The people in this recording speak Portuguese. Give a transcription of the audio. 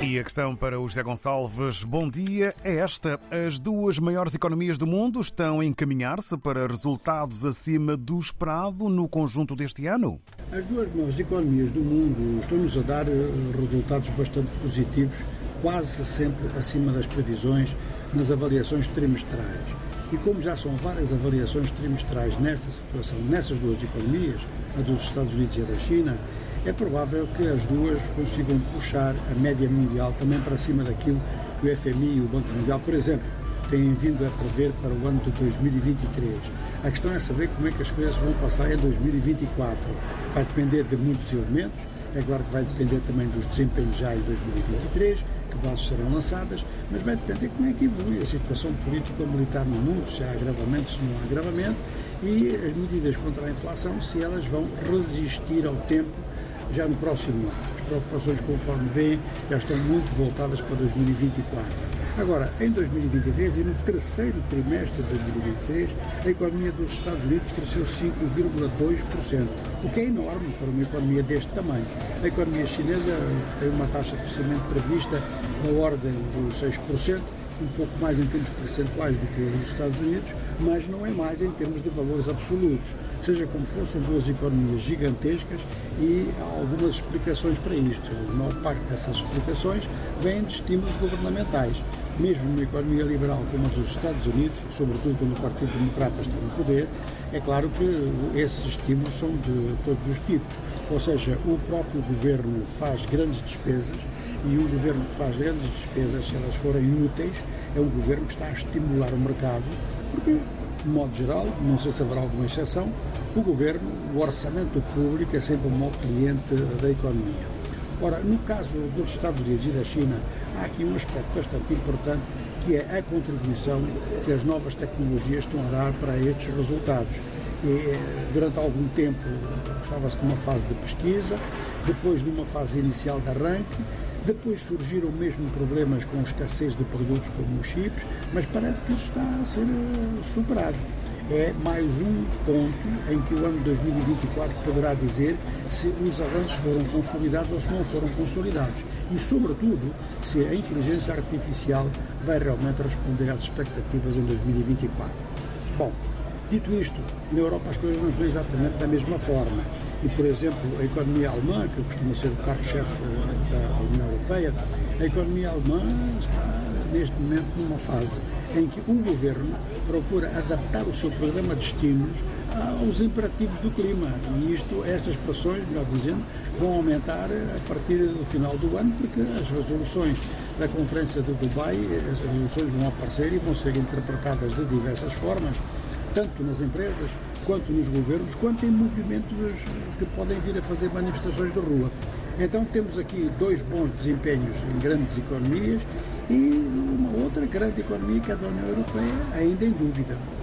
E a questão para o José Gonçalves, bom dia, é esta. As duas maiores economias do mundo estão a encaminhar-se para resultados acima do esperado no conjunto deste ano? As duas maiores economias do mundo estão-nos a dar eh, resultados bastante positivos, quase sempre acima das previsões nas avaliações trimestrais. E como já são várias avaliações trimestrais nesta situação, nessas duas economias, a dos Estados Unidos e a da China, é provável que as duas consigam puxar a média mundial também para cima daquilo que o FMI e o Banco Mundial, por exemplo, têm vindo a prever para o ano de 2023. A questão é saber como é que as coisas vão passar em 2024. Vai depender de muitos elementos, é claro que vai depender também dos desempenhos já em 2023, que bases serão lançadas, mas vai depender como é que evolui a situação político-militar no mundo, se há agravamento, se não há agravamento, e as medidas contra a inflação, se elas vão resistir ao tempo já no próximo ano. Preocupações, conforme vêem, já estão muito voltadas para 2024. Agora, em 2023 e no terceiro trimestre de 2023, a economia dos Estados Unidos cresceu 5,2%, o que é enorme para uma economia deste tamanho. A economia chinesa tem uma taxa de crescimento prevista na ordem dos 6%, um pouco mais em termos percentuais do que os Estados Unidos, mas não é mais em termos de valores absolutos. Seja como for, são duas economias gigantescas e há algumas explicações para isto. A maior parte dessas explicações vem de estímulos governamentais. Mesmo numa economia liberal como a dos Estados Unidos, sobretudo quando o Partido Democrata está no poder, é claro que esses estímulos são de todos os tipos. Ou seja, o próprio governo faz grandes despesas e um governo que faz grandes despesas, se elas forem úteis, é um governo que está a estimular o mercado, porque, de modo geral, não sei se haverá alguma exceção, o governo, o orçamento público é sempre um mau cliente da economia. Ora, no caso dos Estados Unidos e da China, há aqui um aspecto bastante importante que é a contribuição que as novas tecnologias estão a dar para estes resultados. E, eh, durante algum tempo estava-se numa fase de pesquisa, depois numa fase inicial de arranque, depois surgiram mesmo problemas com escassez de produtos como os chips, mas parece que isso está a ser eh, superado. É mais um ponto em que o ano 2024 poderá dizer se os avanços foram consolidados ou se não foram consolidados. E, sobretudo, se a inteligência artificial vai realmente responder às expectativas em 2024. Bom, dito isto, na Europa as coisas não estão exatamente da mesma forma e, por exemplo, a economia alemã, que costuma ser o carro-chefe eh, da União Europeia, a economia alemã está neste momento numa fase em que o governo procura adaptar o seu programa de estímulos aos imperativos do clima. E isto, estas pressões, melhor dizendo, vão aumentar a partir do final do ano, porque as resoluções da Conferência de Dubai, as resoluções vão aparecer e vão ser interpretadas de diversas formas tanto nas empresas, quanto nos governos, quanto em movimentos que podem vir a fazer manifestações de rua. Então temos aqui dois bons desempenhos em grandes economias e uma outra grande economia que é a da União Europeia, ainda em dúvida.